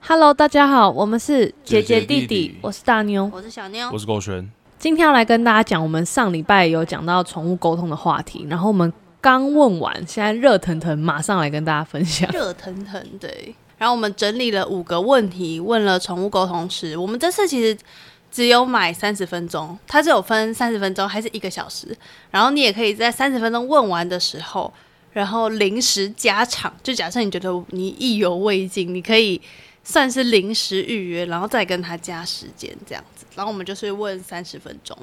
Hello，大家好，我们是姐姐姐姐弟弟我是大妞。我是小妞我，是狗璇，今天要来跟大家讲，我们上礼拜有讲到宠物沟通的话题，然后我们刚问完，现在热腾腾，马上来跟大家分享。热腾腾对。然后我们整理了五个问题，问了宠物沟通师。我们这次其实只有买三十分钟，它是有分三十分钟还是一个小时。然后你也可以在三十分钟问完的时候，然后临时加场。就假设你觉得你意犹未尽，你可以算是临时预约，然后再跟他加时间这样子。然后我们就是问三十分钟。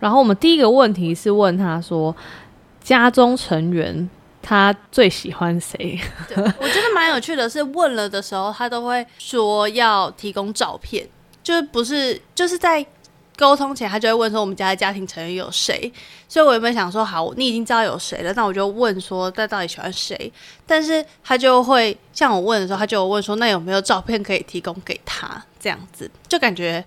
然后我们第一个问题是问他说，家中成员他最喜欢谁？对，我觉得蛮有趣的是，问了的时候，他都会说要提供照片，就是不是就是在沟通前，他就会问说我们家的家庭成员有谁。所以我原本想说，好，你已经知道有谁了，那我就问说，他到底喜欢谁？但是他就会像我问的时候，他就问说，那有没有照片可以提供给他？这样子就感觉。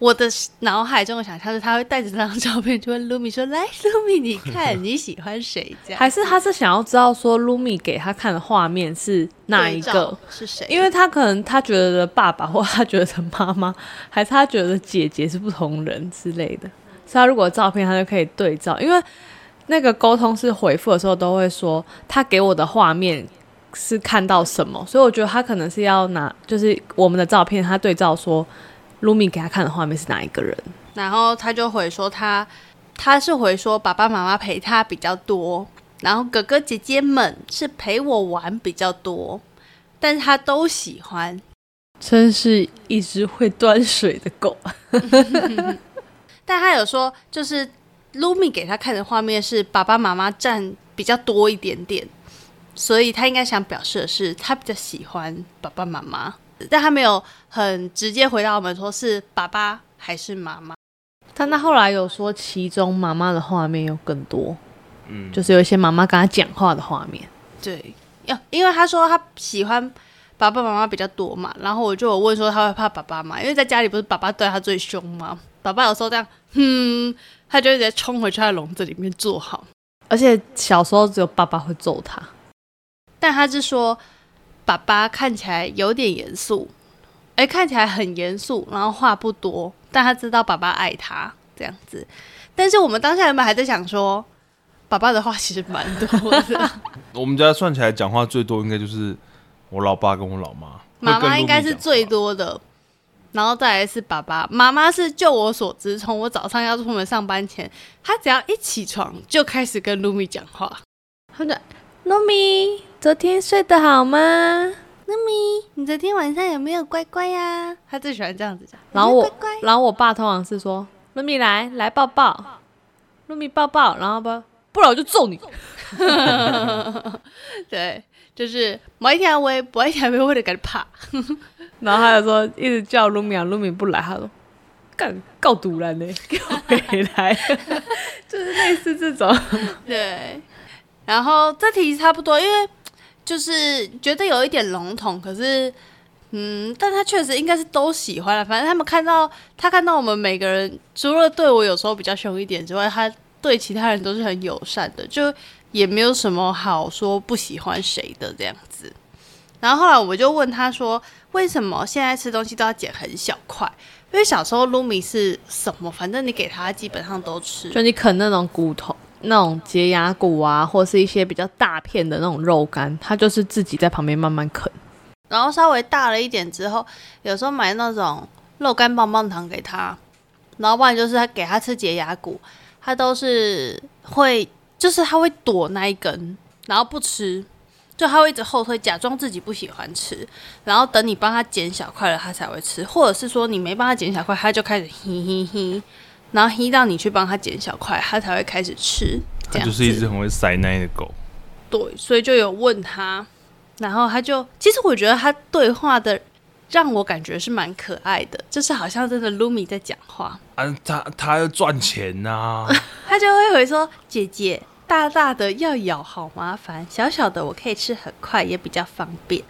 我的脑海中的想象是，他会带着这张照片，就问卢米说：“来，卢米，你看你喜欢谁？”这样还是他是想要知道说 Lumi 给他看的画面是哪一个？是谁？因为他可能他觉得的爸爸，或他觉得的妈妈，还是他觉得姐姐是不同人之类的。所以他如果照片，他就可以对照。因为那个沟通是回复的时候都会说，他给我的画面是看到什么，所以我觉得他可能是要拿就是我们的照片，他对照说 Lumi 给他看的画面是哪一个人。然后他就回说他他是回说爸爸妈妈陪他比较多，然后哥哥姐姐们是陪我玩比较多，但是他都喜欢。真是一只会端水的狗。但他有说，就是 Lumi 给他看的画面是爸爸妈妈占比较多一点点，所以他应该想表示的是他比较喜欢爸爸妈妈，但他没有很直接回答我们说是爸爸还是妈妈。但他后来有说，其中妈妈的画面有更多，嗯，就是有一些妈妈跟他讲话的画面。对，要因为他说他喜欢爸爸妈妈比较多嘛，然后我就有问说他会怕爸爸嘛？因为在家里不是爸爸对他最凶吗？爸爸有时候这样，哼，他就会直接冲回去他的笼子里面坐好。而且小时候只有爸爸会揍他，但他是说爸爸看起来有点严肃，哎，看起来很严肃，然后话不多，但他知道爸爸爱他这样子。但是我们当下原本还在想说，爸爸的话其实蛮多的，我们家算起来讲话最多应该就是我老爸跟我老妈，妈妈应该是最。多的，然后再来是爸爸。妈妈是就我所知，从我早上要出门上班前，她只要一起床就开始跟 Lumi 讲话。他就糯米，昨天睡得好吗？Lumi，你昨天晚上有没有乖乖呀、他最喜欢这样子讲。然后我然后我爸通常是说糯米来来抱抱，糯米抱抱，然后不不然我就揍你。对，就是某一天我也某一天我会感觉怕。然后他就说一直叫露米啊，露米不来，他说干告堵了呢，给我回来，就是类似这种。对，然后这题差不多，因为就是觉得有一点笼统，可是嗯，但他确实应该是都喜欢了。反正他们看到他看到我们每个人，除了对我有时候比较凶一点之外，他对其他人都是很友善的，就也没有什么好说不喜欢谁的这样子。然后后来我就问他说，为什么现在吃东西都要剪很小块？因为小时候卢米是什么，反正你给他基本上都吃。就你啃那种骨头、那种节牙骨啊，或是一些比较大片的那种肉干，它就是自己在旁边慢慢啃。然后稍微大了一点之后，有时候买那种肉干棒棒糖给他，然后不然就是他给他吃节牙骨，他都是会，就是他会躲那一根，然后不吃，就他会一直后退，假装自己不喜欢吃，然后等你帮他剪小块了，他才会吃，或者是说你没帮他剪小块，他就开始嘿嘿嘿，然后嘿到你去帮他剪小块，他才会开始吃，它就是一子只很会塞奶的狗。对，所以就有问他，然后他就，其实我觉得他对话的让我感觉是蛮可爱的，就是好像真的 Lumi 在讲话，啊，他他要赚钱呐、他就会回说：“姐姐，大大的要咬好麻烦，小小的我可以吃很快，也比较方便。”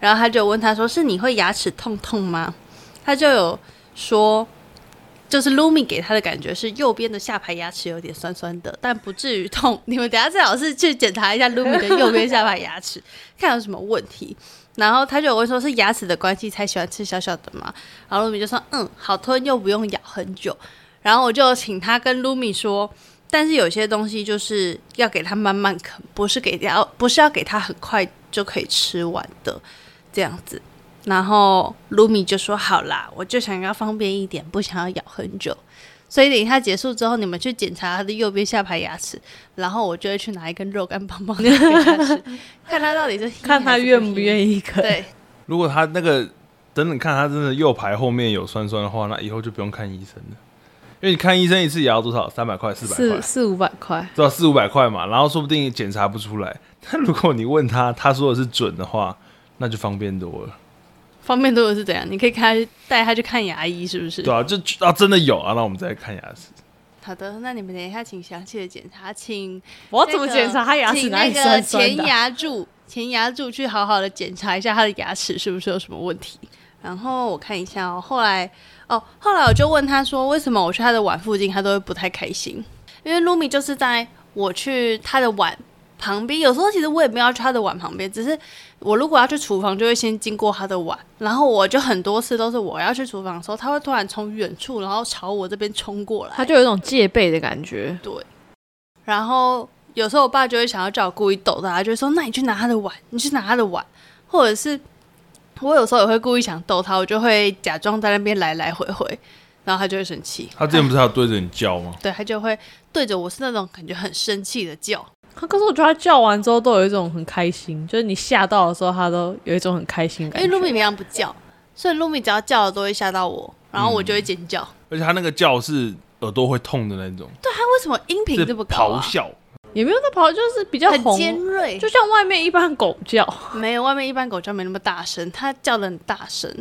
然后他就问他说：“是你会牙齿痛痛吗？”他就有说。就是 Lumi 给他的感觉是右边的下排牙齿有点酸酸的，但不至于痛。你们等下最好是去检查一下 Lumi 的右边下排牙齿，看有什么问题。然后他就有问说，是牙齿的关系才喜欢吃小小的嘛？然后 Lumi 就说，嗯，好吞又不用咬很久。然后我就请他跟 Lumi 说，但是有些东西就是要给他慢慢啃，不是给要不是要给他很快就可以吃完的这样子。然后 Lumi 就说：“好啦，我就想要方便一点，不想要咬很久。所以等一下结束之后，你们去检查他的右边下排牙齿，然后我就会去拿一根肉干棒棒给他吃，看他到底是看他愿不愿意。意啃。对，如果他那个等等看他真的右排后面有酸酸的话，那以后就不用看医生了，因为你看医生一次也要多少？三百块、四百块四、四五百块。对吧？四五百块嘛，然后说不定检查不出来。但 如果你问他，他说的是准的话，那就方便多了。方便多的是怎样？你可以看带他去看牙医，是不是？对啊，就啊真的有啊，那我们再看牙齿。好的，那你们等一下请详细的检查，请我怎么检查他牙齿哪里酸酸的？前牙柱，前牙柱去好好的检查一下他的牙齿是不是有什么问题。然后我看一下哦，后来哦，后来我就问他说，为什么我去他的碗附近，他都会不太开心？因为 Lumi 就是在我去他的碗。旁边有时候其实我也没有去他的碗旁边，只是我如果要去厨房，就会先经过他的碗，然后我就很多次都是我要去厨房的时候，他会突然从远处然后朝我这边冲过来，他就有一种戒备的感觉。对，然后有时候我爸就会想要叫我故意逗他，就说：“那你去拿他的碗，你去拿他的碗。”或者是我有时候也会故意想逗他，我就会假装在那边来来回回，然后他就会生气。他之前不是要对着你叫吗？对，他就会对着我是那种感觉很生气的叫。他可是我觉得他叫完之后都有一种很开心，就是你吓到的时候，他都有一种很开心感。因为 Lumi 平常不叫，所以 Lumi 只要叫了都会吓到我，然后我就会尖叫。而且他那个叫是耳朵会痛的那种。对，他为什么音频这么高？咆哮也没有在咆，就是比较很尖锐，就像外面一般狗叫。没有，外面一般狗叫没那么大声，它叫的很大声。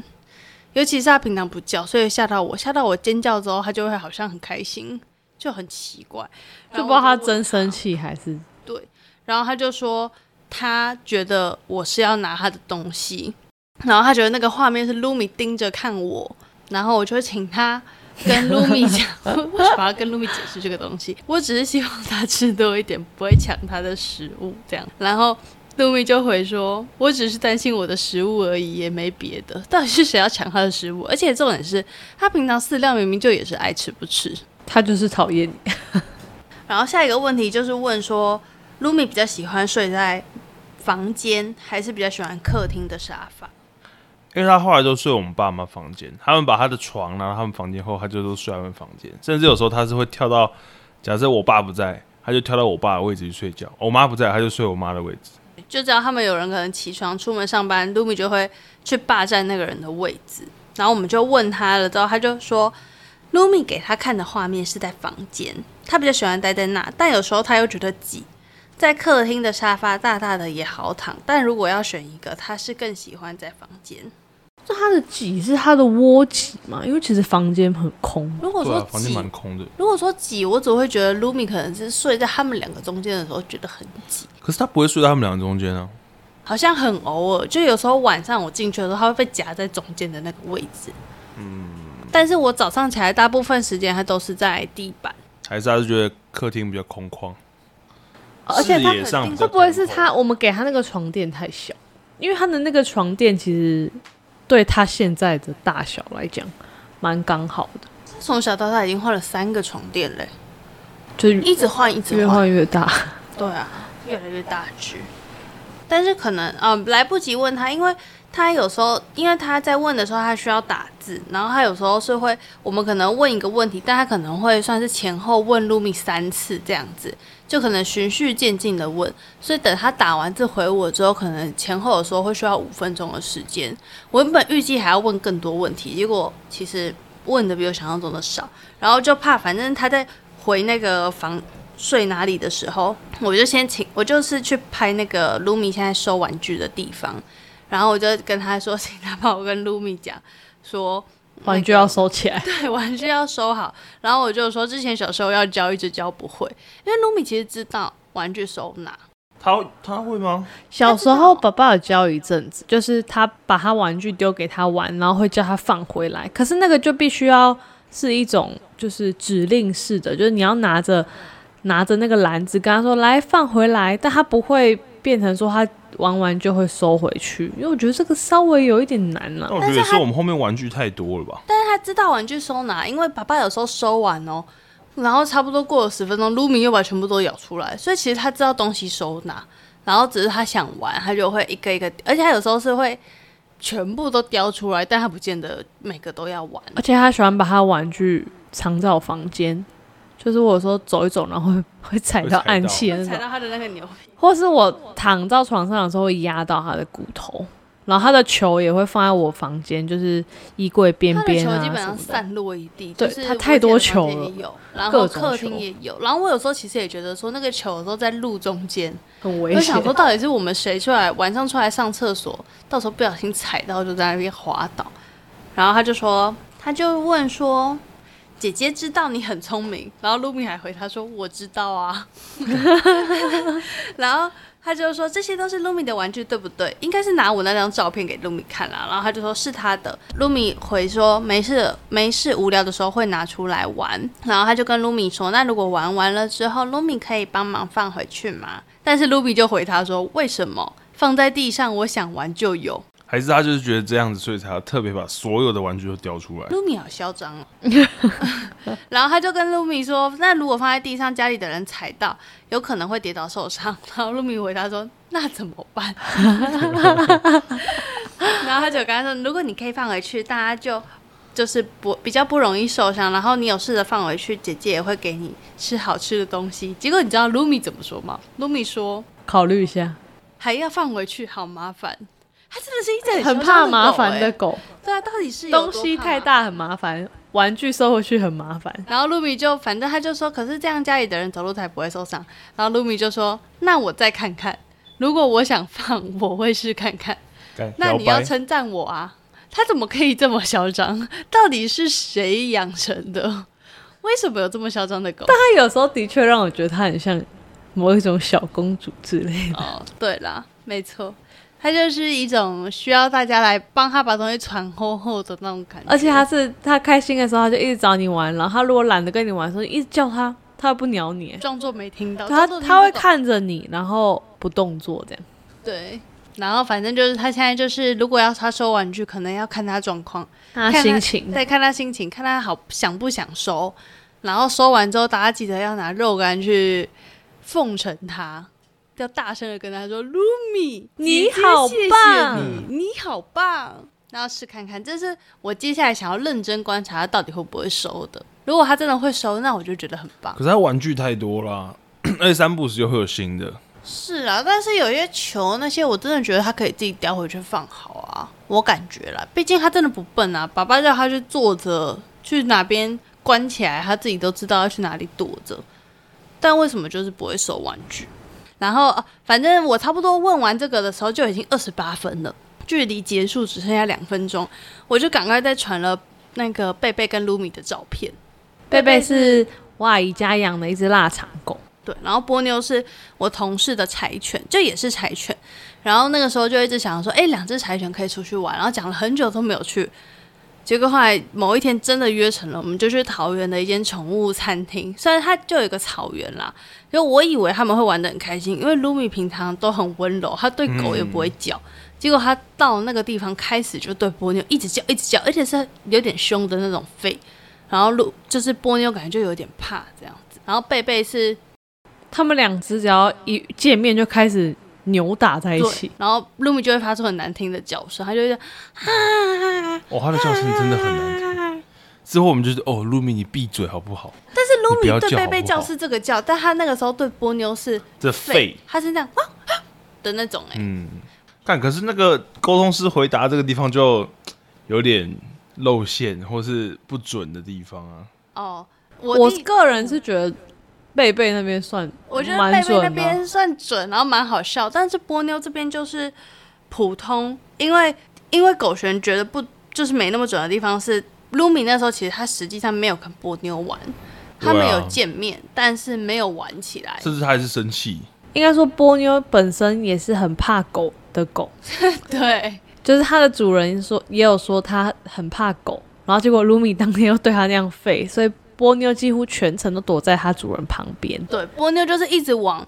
尤其是它平常不叫，所以吓到我，吓到我尖叫之后，它就会好像很开心，就很奇怪，就不知道它真生气还是。对，然后他就说，他觉得我是要拿他的东西，然后他觉得那个画面是 Lumi 盯着看我，然后我就请他跟 Lumi 讲，为什么要跟 Lumi 解释这个东西？我只是希望他吃多一点，不会抢他的食物这样。然后 Lumi 就回说，我只是担心我的食物而已，也没别的。到底是谁要抢他的食物？而且重点是他平常饲料明明就也是爱吃不吃，他就是讨厌你。然后下一个问题就是问说。Lumi 比较喜欢睡在房间，还是比较喜欢客厅的沙发？因为他后来都睡我们爸妈房间，他们把他的床拿到他们房间后，他就都睡他们房间。甚至有时候他是会跳到，假设我爸不在，他就跳到我爸的位置去睡觉；我妈不在，他就睡我妈的位置。就知道他们有人可能起床出门上班，Lumi 就会去霸占那个人的位置。然后我们就问他了，之后他就说，Lumi 给他看的画面是在房间，他比较喜欢待在那，但有时候他又觉得挤。在客厅的沙发大大的也好躺，但如果要选一个，他是更喜欢在房间。就他的挤是他的窝挤嘛？因为其实房间很空。如果说房间蛮空的，如果说挤，我只会觉得 Lumi 可能是睡在他们两个中间的时候觉得很挤。可是他不会睡在他们两个中间啊。好像很偶尔，就有时候晚上我进去的时候，他会被夹在中间的那个位置。嗯。但是我早上起来，大部分时间他都是在地板。还是他是觉得客厅比较空旷。而且他会不会是他？我们给他那个床垫太小，因为他的那个床垫其实对他现在的大小来讲蛮刚好的。从小到大已经换了三个床垫嘞，就一直换，一直越换越大。对啊，越来越大只。但是可能啊，来不及问他，因为他有时候因为他在问的时候，他需要打字，然后他有时候是会，我们可能问一个问题，但他可能会算是前后问 Lumi 三次这样子。就可能循序渐进的问，所以等他打完字回我之后，可能前后的时候会需要五分钟的时间。我原本预计还要问更多问题，结果其实问的比我想象中的少。然后就怕，反正他在回那个房睡哪里的时候，我就先请我就是去拍那个 Lumi 现在收玩具的地方，然后我就跟他说，请他帮我跟 Lumi 讲说。玩具要收起来，对，玩具要收好。然后我就说，之前小时候要教，一直教不会，因为卢米其实知道玩具收纳。他他会吗？小时候爸爸有教一阵子，就是他把他玩具丢给他玩，然后会叫他放回来。可是那个就必须要是一种就是指令式的，就是你要拿着拿着那个篮子跟他说来放回来，但他不会变成说他玩完就会收回去，因为我觉得这个稍微有一点难了、那我觉得也是我们后面玩具太多了吧？但是他知道玩具收纳，因为爸爸有时候收完哦，然后差不多过了十分钟，卢米又把全部都咬出来，所以其实他知道东西收纳，然后只是他想玩，他就会一个一个，而且他有时候是会全部都叼出来，但他不见得每个都要玩。而且他喜欢把他玩具藏在我房间，就是我有时候走一走，然后会 会踩到暗器踩到他的那个牛皮，或是我躺到床上的时候会压到他的骨头，然后他的球也会放在我房间，就是衣柜边他的边啊球基本上。散落一地，对他太多球了然后客厅也有，然后我有时候其实也觉得说那个球有时候在路中间，很危险我就想。说，到底是我们谁出来晚上出来上厕所，到时候不小心踩到就在那边滑倒。然后他就说，他就问说：“姐姐知道你很聪明。”然后露米还回他说：“我知道啊。”然后他就说：“这些都是露米的玩具，对不对？”应该是拿我那张照片给露米看啦。然后他就说是他的。露米回说：“没事，没事，无聊的时候会拿出来玩。”然后他就跟露米说：“那如果玩完了之后，露米可以帮忙放回去吗？”但是卢比就回他说：“为什么放在地上？我想玩就有。还是他就是觉得这样子，所以才要特别把所有的玩具都叼出来？露米好嚣张哦。然后他就跟露米说：“那如果放在地上，家里的人踩到，有可能会跌倒受伤。”然后露米回答说：“那怎么办？” 然后他就跟他说：“如果你可以放回去，大家就就是不比较不容易受伤。然后你有试着放回去，姐姐也会给你吃好吃的东西。”结果你知道露米怎么说吗？露米说。考虑一下，还要放回去，好麻烦。他真的是一只很怕麻烦的狗，对啊，到底是东西太。大很麻烦，玩具收回去很麻烦。然后露米就反正他就说，可是这样家里的人走路才不会受伤。然后露米就说，那我再看看，如果我想放，我会试看看。干那你要称赞我啊！他怎么可以这么嚣张？到底是谁养成的？为什么有这么嚣张的狗？但他有时候的确让我觉得他很像某一种小公主之类的。哦，对啦，没错，它就是一种需要大家来帮他把东西传厚厚的那种感觉。而且他是他开心的时候，他就一直找你玩，然后他如果懒得跟你玩的时候，一直叫他，他又不鸟你。装作没听到，它装作听它会看着你，然后不动作这样。对，然后反正就是他现在就是，如果要他收玩具，可能要看他状况，看他心情，再看他心情，看他好想不想收。然后收完之后，大家记得要拿肉干去奉承他，要大声的跟他说：“卢米，你好棒你，你好棒。”那要试看看，这是我接下来想要认真观察他到底会不会收的。如果他真的会收，那我就觉得很棒。可是他玩具太多了，而且三不时就会有新的。是啊，但是有些球那些，我真的觉得他可以自己叼回去放好啊，我感觉啦，毕竟他真的不笨啊，爸爸叫他去坐着，去哪边关起来，他自己都知道要去哪里躲着，但为什么就是不会收玩具？然后、啊反正我差不多问完这个的时候就已经二十八分了，距离结束只剩下两分钟，我就赶快再传了那个贝贝跟卢米的照片。贝贝是我阿姨家养的一只腊肠狗，对，然后波妞是我同事的柴犬，就也是柴犬。然后那个时候就一直想说，哎，两只柴犬可以出去玩，然后讲了很久都没有去。结果后来某一天真的约成了，我们就去桃园的一间宠物餐厅，虽然它就有一个草原啦，因为我以为他们会玩的很开心，因为卢米平常都很温柔，它对狗也不会叫。结果它到那个地方开始就对波妞一直叫，一直叫，而且是有点凶的那种吠。然后路就是波妞感觉就有点怕这样子，然后贝贝是他们两只只要一见面就开始扭打在一起，，然后露米就会发出很难听的叫声，他就会这样哦，他的叫声真的很难听。之后我们就是哦，露米你闭嘴好不好？但是露米对贝贝叫是这个叫，但他那个时候对波妞是这废，他是这样啊啊的那种哎、嗯，但，可是那个沟通师回答这个地方就有点露馅或是不准的地方啊。哦，我我个人是觉得贝贝那边算我觉得贝贝那边算准，然后蛮好笑，但是波妞这边就是普通，因为因为狗璇觉得不就是没那么准的地方是，露米那时候其实他实际上没有跟波妞玩，他们对啊有见面，但是没有玩起来。甚至他还是生气，应该说波妞本身也是很怕狗的狗，对，就是它的主人说也有说它很怕狗，然后结果卢米当天又对他那样吠，所以波妞几乎全程都躲在它主人旁边。对，波妞就是一直往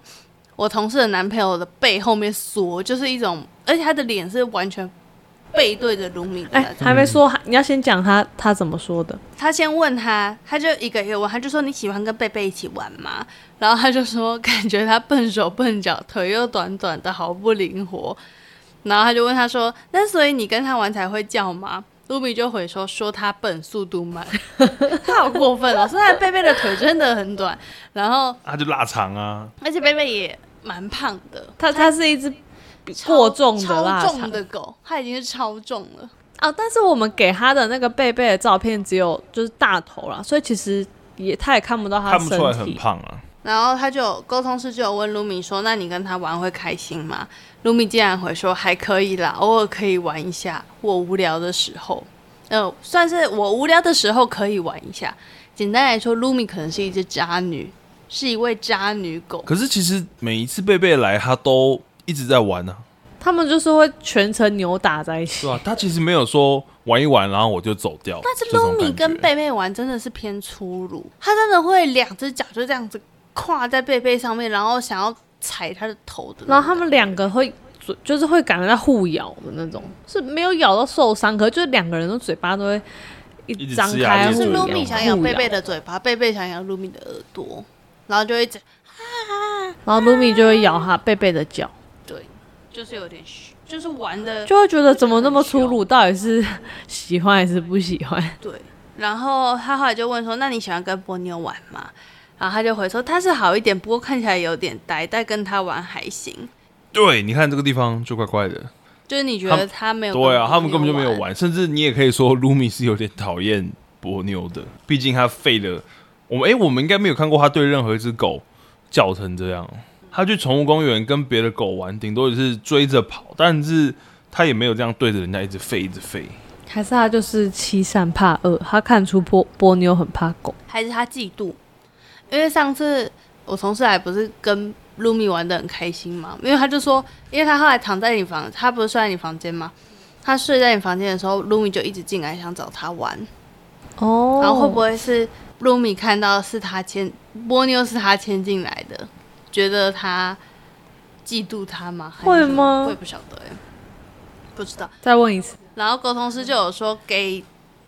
我同事的男朋友的背后面缩，就是一种，而且他的脸是完全背对着卢米的哎，种。还没说，你要先讲他他怎么说的。他先问他，他就一个一个问，他就说你喜欢跟贝贝一起玩吗？然后他就说 感觉他笨手笨脚，腿又短短的，好不灵活。然后他就问他说，那所以你跟他玩才会叫吗？卢比就回说说他笨，速度慢，他好过分哦！说他贝贝的腿真的很短，然后他就腊肠啊，而且贝贝也蛮胖的，他他是一只超过重的腊超重肠的狗，它已经是超重了。啊，但是我们给他的那个贝贝的照片只有就是大头啦，所以其实也他也看不到他的看不出来。很胖啊。然后他就有沟通师就有问卢米说：“那你跟他玩会开心吗？”卢米竟然回说：“还可以啦，偶尔可以玩一下，我无聊的时候，呃，算是我无聊的时候可以玩一下。简单来说，卢米可能是一只渣女，是一位渣女狗。可是其实每一次贝贝来，他都一直在玩啊，他们就是会全程扭打在一起对。吧、他其实没有说玩一玩，然后我就走掉。但是这种卢米跟贝贝玩真的是偏粗鲁，他真的会两只脚就这样子跨在贝贝上面，然后想要踩他的头的。然后他们两个会嘴就是会感觉在互咬的那种，是没有咬到受伤，可是就是两个人的嘴巴都会一一张开互咧嘴咬。是露米想咬贝贝的嘴巴，贝贝想咬露米的耳朵，然后就一直然后露米就会咬他贝贝的脚，对，就是有点虚，就是玩的就会觉得怎么那么粗鲁，到底是喜欢还是不喜欢？对。然后他后来就问说：“那你喜欢跟波妞玩吗？”然后他就回说：“他是好一点，不过看起来有点呆，但跟他玩还行。对，你看这个地方就怪怪的。就是你觉得他没有对啊，他们根本就没有玩，甚至你也可以说卢米是有点讨厌波妞的，毕竟他废了。我们诶，我们应该没有看过他对任何一只狗叫成这样。他去宠物公园跟别的狗玩，顶多也是追着跑，但是他也没有这样对着人家一直吠一直吠。还是他就是欺善怕恶，他看出波波妞很怕狗。还是他嫉妒？因为上次我同事来不是跟卢米玩的很开心嘛，因为他就说，因为他后来躺在你房，他不是睡在你房间吗？他睡在你房间的时候，卢米就一直进来想找他玩，哦然后会不会是卢米看到是他牵波妞是他牵进来的，觉得他嫉妒他吗？会吗我也不晓得哎、不知道。再问一次？然后沟通师就有说给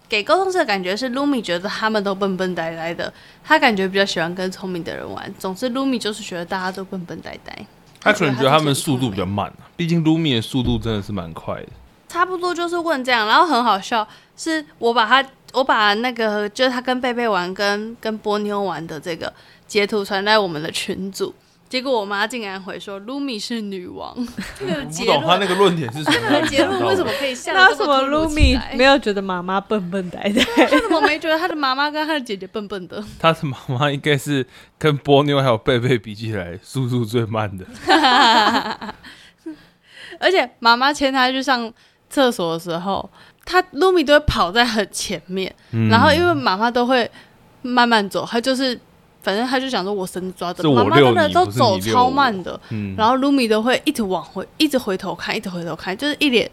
给沟通师的感觉是，，Lumi 觉得他们都笨笨呆呆的，他感觉比较喜欢跟聪明的人玩。总之，卢米就是觉得大家都笨笨呆呆。他可能觉得他们速度比较慢啊，毕竟卢米的速度真的是蛮快的。差不多就是问这样，然后很好笑，是我把他我把那个就是他跟贝贝玩跟跟波妞玩的这个截图传在我们的群组，结果我妈竟然回说卢米是女王，这个我不结懂他那个论点是什么。这个结论为什么可以下那为什得这么卢米其来没有觉得妈妈笨笨呆呆？他怎么没觉得他的妈妈跟他的姐姐笨笨的？他的妈妈应该是跟波妞还有贝贝比起来，速度最慢的。而且妈妈牵他去上厕所的时候，他卢米都会跑在很前面，嗯然后因为妈妈都会慢慢走，他就是反正他就想说我绳子抓着，妈妈真的都走超慢的，嗯，然后卢米都会一直往回，一直回头看，一直回头看，就是一脸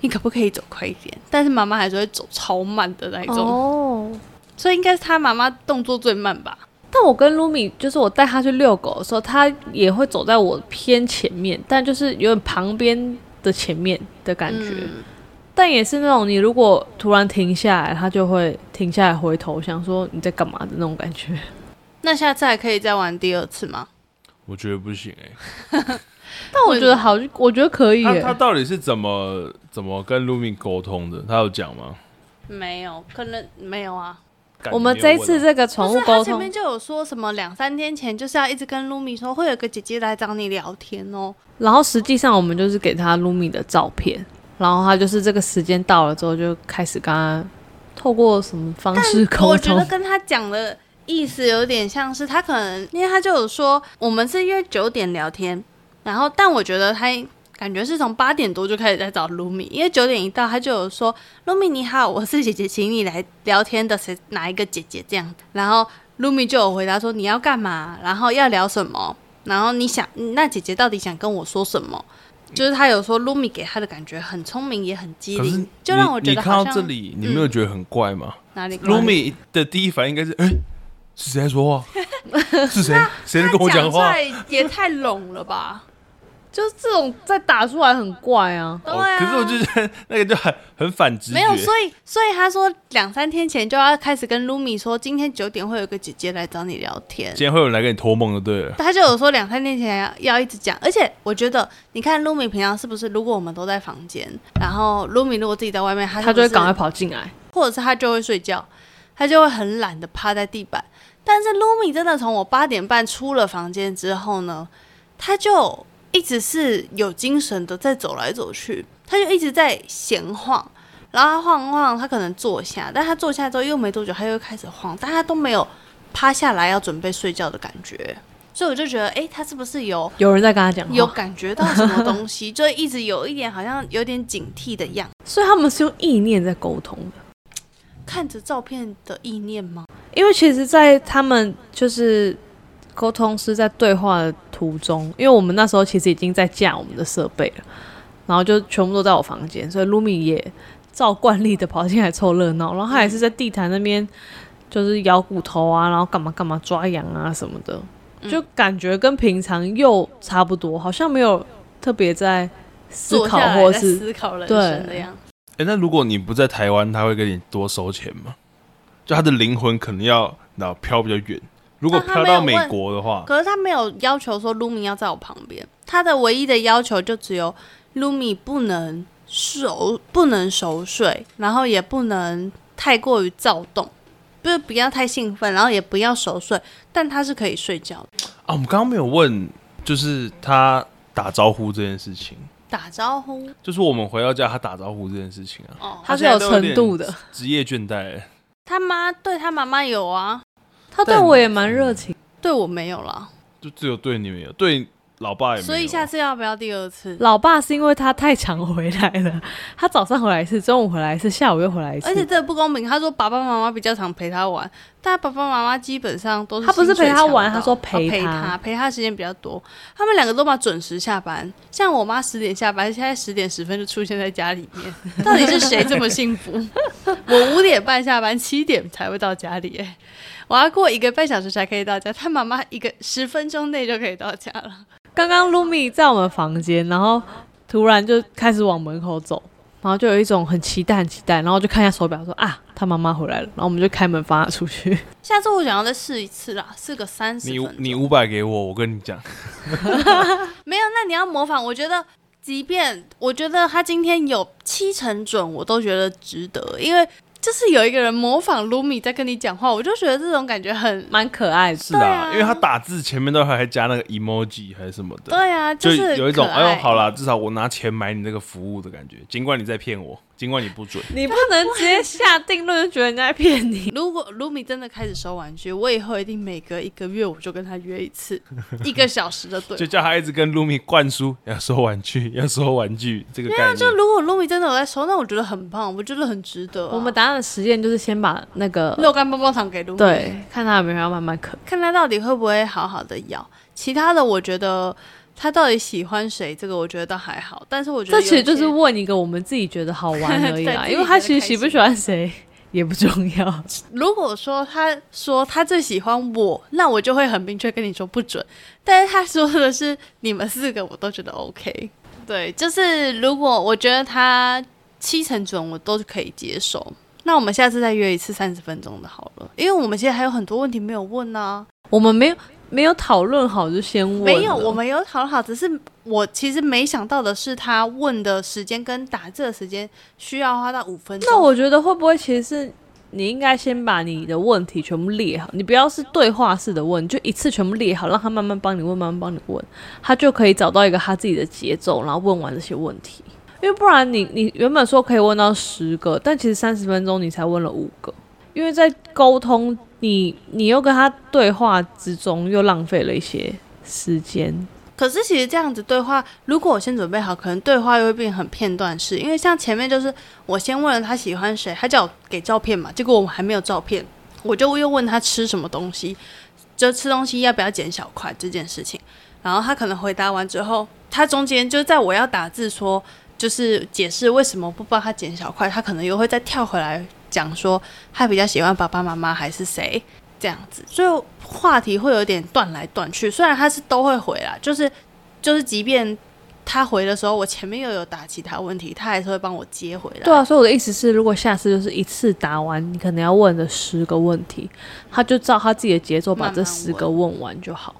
你可不可以走快一点？但是妈妈还是会走超慢的那一种，哦。所以应该是他妈妈动作最慢吧。但我跟卢米，就是我带他去遛狗的时候，他也会走在我偏前面，但就是有点旁边的前面的感觉。嗯但也是那种你如果突然停下来，他就会停下来回头，想说你在干嘛的那种感觉。那下次还可以再玩第二次吗？我觉得不行哎、但我觉得好，我觉得可以耶。他他到底是怎么怎么跟卢米沟通的？他有讲吗？没有，可能没有啊。我们这一次这个宠物沟通前面，就有说什么两三天前就是要一直跟卢米说会有个姐姐来找你聊天哦。然后实际上我们就是给他卢米的照片，然后他就是这个时间到了之后就开始跟他透过什么方式沟通我觉得。跟他讲的意思有点像是他可能，因为他就有说我们是约九点聊天，然后但我觉得他感觉是从八点多就开始在找卢米，因为九点一到他就有说卢米你好，我是姐姐，请你来聊天的谁哪一个姐姐这样，然后卢米就有回答说你要干嘛，然后要聊什么，然后你想那姐姐到底想跟我说什么？就是他有说 Lumi 给他的感觉很聪明，也很机灵，就让我觉你你看得好像到这里，你没有觉得很怪吗哪里？Lumi 的第一反应应该是，哎，是谁在说话？是谁？谁在跟我讲话？也太拢了吧？就是这种再打出来很怪啊。对啊，哦可是我就觉得那个就很很反直觉。没有，所以所以他说两三天前就要开始跟 Lumi 说，今天九点会有个姐姐来找你聊天。今天会有人来跟你托梦的对了。他就有说两三天前要要一直讲，而且我觉得，你看 Lumi 平常是不是，如果我们都在房间，然后 Lumi 如果自己在外面，他是是他就会赶快跑进来。或者是他就会睡觉，他就会很懒的趴在地板。但是 Lumi 真的从我八点半出了房间之后呢，他就一直是有精神的在走来走去，他就一直在闲晃，然后他晃晃，他可能坐下，但他坐下之后又没多久，他又开始晃，但他都没有趴下来要准备睡觉的感觉，所以我就觉得，诶，他是不是有有人在跟他讲话，有感觉到什么东西，就一直有一点好像有点警惕的样子，所以他们是用意念在沟通的。看着照片的意念吗？因为其实，在他们就是沟通师在对话的途中，因为我们那时候其实已经在架我们的设备了，然后就全部都在我房间，所以 Lumi 也照惯例的跑进来凑热闹，然后他也是在地毯那边就是咬骨头啊，然后干嘛干嘛抓羊啊什么的，就感觉跟平常又差不多，好像没有特别在思考或是思考人生的样子。哎、那如果你不在台湾，他会给你多收钱吗？就他的灵魂可能要那飘比较远。如果飘到美国的话，可是他没有要求说 Lumi 要在我旁边，他的唯一的要求就只有 Lumi 不能熟不能熟睡，然后也不能太过于躁动，不是不要太兴奋，然后也不要熟睡，但他是可以睡觉的。啊，我们刚刚没有问，就是他打招呼这件事情，打招呼。就是我们回到家他打招呼这件事情啊，哦，他是有程度的，职业倦怠。他妈对他妈妈有啊，他对我也蛮热情。对我没有啦，就只有对你没有，对老爸也没。所以下次要不要第二次？老爸是因为他太常回来了，他早上回来一次，中午回来一次，下午又回来一次。而且这不公平，他说爸爸妈妈比较常陪他玩，但爸爸妈妈基本上都是他不是陪他玩他说陪哦陪他他，陪他时间比较多。他们两个都把准时下班，像我妈十点下班，现在十点十分就出现在家里面，到底是谁这么幸福？我五点半下班，七点才会到家里、哎，我要过一个半小时才可以到家，他妈妈一个十分钟内就可以到家了。刚刚 Lumi 在我们房间，然后突然就开始往门口走，然后就有一种很期待、很期待，然后就看一下手表说啊，他妈妈回来了，然后我们就开门放他出去。下次我想要再试一次啦，试个三十你分钟。你五百给我，我跟你讲，没有，那你要模仿。我觉得，即便我觉得他今天有七成准，我都觉得值得，因为就是有一个人模仿 Lumi 在跟你讲话，我就觉得这种感觉很蛮可爱的。是啊因为他打字前面都还加那个 emoji 还是什么的，对啊，就是有一种哎呦好啦，至少我拿钱买你这个服务的感觉，尽管你在骗我，尽管你不准。你不能直接下定论，就觉得人家在骗你。如果 Lumi 真的开始收玩具，我以后一定每隔一个月我就跟他约一次，一个小时的对就叫他一直跟 Lumi 灌输要收玩具，要收玩具这个概念。就如果 Lumi 真的有在收，那我觉得很棒，我觉得很值得啊、我们答案的实验就是先把那个肉干棒棒糖给 Lumi，对，看他有没有要慢慢啃。看他到底会不会好好的咬。其他的我觉得他到底喜欢谁，这个我觉得倒还好。但是我觉得这其实就是问一个我们自己觉得好玩而已啦，对自己因为他其实喜不喜欢谁 也不重要。如果说他说他最喜欢我，那我就会很明确跟你说不准。但是他说的是你们四个，我都觉得 OK。对，就是如果我觉得他七成准，我都可以接受。那我们下次再约一次三十分钟的好了，因为我们现在还有很多问题没有问呢、我们没有没有讨论好就先问，没有，我们有讨论好，只是我其实没想到的是，他问的时间跟打字的时间需要花到五分钟。那我觉得会不会其实是你应该先把你的问题全部列好，你不要是对话式的问，你就一次全部列好，让他慢慢帮你问，慢慢帮你问，他就可以找到一个他自己的节奏，然后问完这些问题。因为不然你你原本说可以问到十个，但其实三十分钟你才问了五个，因为在沟通你你又跟他对话之中又浪费了一些时间。可是其实这样子对话，如果我先准备好，可能对话又会变很片段式。因为像前面就是我先问了他喜欢谁，他叫我给照片嘛，结果我们还没有照片，我就又问他吃什么东西，就吃东西要不要剪小块这件事情。然后他可能回答完之后，他中间就在我要打字说，就是解释为什么不帮他剪小块，他可能又会再跳回来讲说他比较喜欢爸爸妈妈还是谁这样子，所以话题会有点断来断去。虽然他是都会回啦，就是就是即便。他回的时候，我前面又有打其他问题，他还是会帮我接回来。对啊，所以我的意思是，如果下次就是一次答完你可能要问的十个问题，他就照他自己的节奏把这十个问完就好。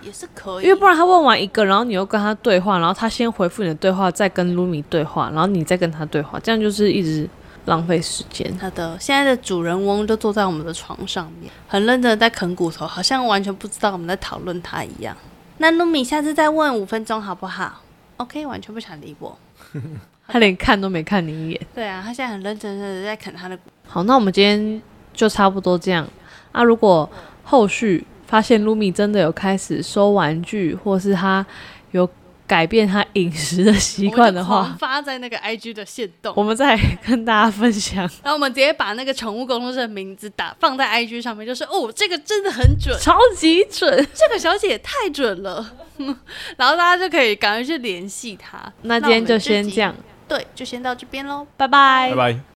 也是可以，因为不然他问完一个，然后你又跟他对话，然后他先回复你的对话，再跟卢米对话，然后你再跟他对话，这样就是一直浪费时间。他的现在的主人翁就坐在我们的床上面，很认真的在啃骨头，好像完全不知道我们在讨论他一样。那露米下次再问五分钟好不好？OK，完全不想理我。他连看都没看你一眼。对啊，他现在很认真的在啃他的骨。好，那我们今天就差不多这样。啊，如果后续发现露米真的有开始收玩具，或是他有。改变他饮食的习惯的话，发在那个 IG 的线动，我们再跟大家分享。然后我们直接把那个宠物沟通师的名字打放在 IG 上面，就是哦，这个真的很准，超级准，这个小姐也太准了。然后大家就可以赶快去联系他。那今天就先这样，对，就先到这边喽，拜拜，拜拜。